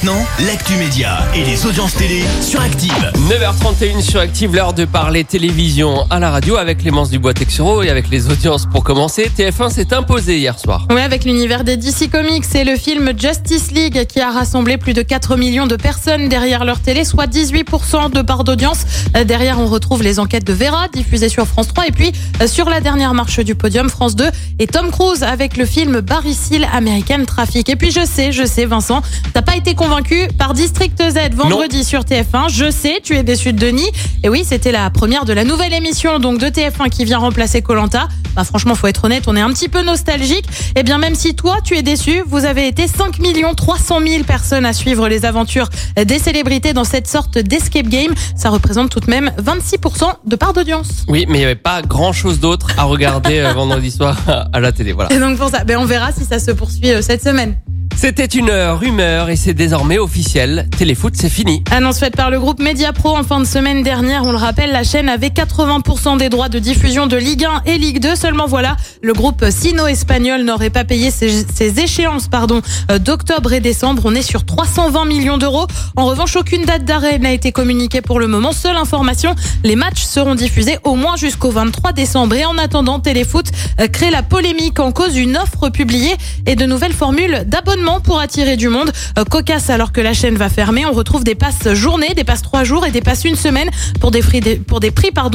Maintenant, l'actu média et les audiences télé sur Active. 9h31 sur Active, l'heure de parler télévision à la radio avec Clémence Dubois-Texuro et avec les audiences pour commencer. TF1 s'est imposé hier soir. Oui, avec l'univers des DC Comics et le film Justice League qui a rassemblé plus de 4 millions de personnes derrière leur télé, soit 18% de part d'audience. Euh, Derrière, on retrouve les enquêtes de Vera diffusées sur France 3 et puis euh, sur la dernière marche du podium, France 2 et Tom Cruise avec le film Barry Seal American Traffic. Et puis je sais, je sais Vincent, t'as pas été convaincu par District Z vendredi sur TF1. Je sais, tu es déçu de Denis. Et oui, c'était la première de la nouvelle émission donc de TF1 qui vient remplacer Colanta. Bah franchement, faut être honnête, on est un petit peu nostalgique. Et bien même si toi tu es déçu, vous avez été 5 300 000 personnes à suivre les aventures des célébrités dans cette sorte d'escape game. Ça représente tout de même 26% de part d'audience. Oui, mais il n'y avait pas grand chose d'autre à regarder euh, vendredi soir à la télé. Voilà. Et donc pour ça, ben on verra si ça se poursuit euh, cette semaine. C'était une rumeur et c'est désormais officiel. Téléfoot, c'est fini. Annonce faite par le groupe Mediapro en fin de semaine dernière. On le rappelle, la chaîne avait 80% des droits de diffusion de Ligue 1 et Ligue 2. Seulement voilà, le groupe sino-espagnol n'aurait pas payé ses, échéances pardon, euh, d'octobre et décembre. On est sur 320 millions d'euros. En revanche, aucune date d'arrêt n'a été communiquée pour le moment. Seule information, les matchs seront diffusés au moins jusqu'au 23 décembre. Et en attendant, Téléfoot euh, crée la polémique en cause une offre publiée et de nouvelles formules d'abonnement pour attirer du monde. Euh, Cocasse alors que la chaîne va fermer. On retrouve des passes journée, des passes 3 jours et des passes une semaine pour des prix, pour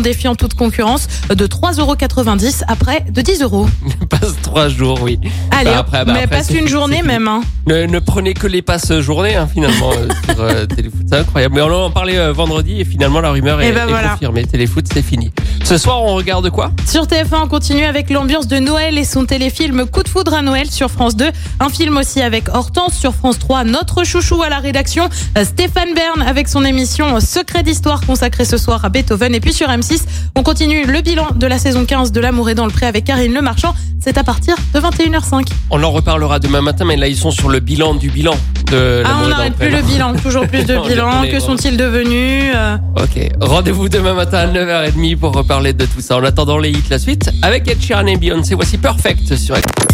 défiant toute concurrence euh, de 3,90€ après de 10 euros. Trois jours, oui. Allez, Bah, après, bah, mais après, passe une journée même. Hein. Ne, ne prenez que les passes journées hein, finalement euh, sur euh, Téléfoot, c'est incroyable. Mais on en parlait euh, vendredi et finalement la rumeur est, Et ben est voilà. confirmée. Téléfoot, c'est fini. Ce soir, on regarde quoi? Sur TF1, on continue avec l'ambiance de Noël et son téléfilm Coup de foudre à Noël sur France 2. Un film aussi avec Hortense sur France 3, notre chouchou à la rédaction, euh, Stéphane Bern avec son émission Secret d'histoire consacrée ce soir à Beethoven. Et puis sur M6, on continue le bilan de la saison 15 de L'amour est dans le pré avec Karine Le Marchand. C'est à partir de 21h05. On en reparlera demain matin, mais là ils sont sur le bilan du bilan de Ah, on n'arrête plus le bilan, toujours plus de bilan. Que sont-ils devenus euh, Ok, rendez-vous demain matin à 9h30 pour reparler de tout ça. En attendant les hits, la suite avec Ed Sheeran et Beyoncé. Voici Perfect sur Active.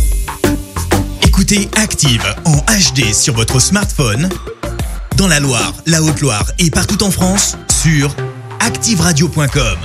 Écoutez Active en HD sur votre smartphone, dans la Loire, la Haute-Loire et partout en France, sur activeradio.com.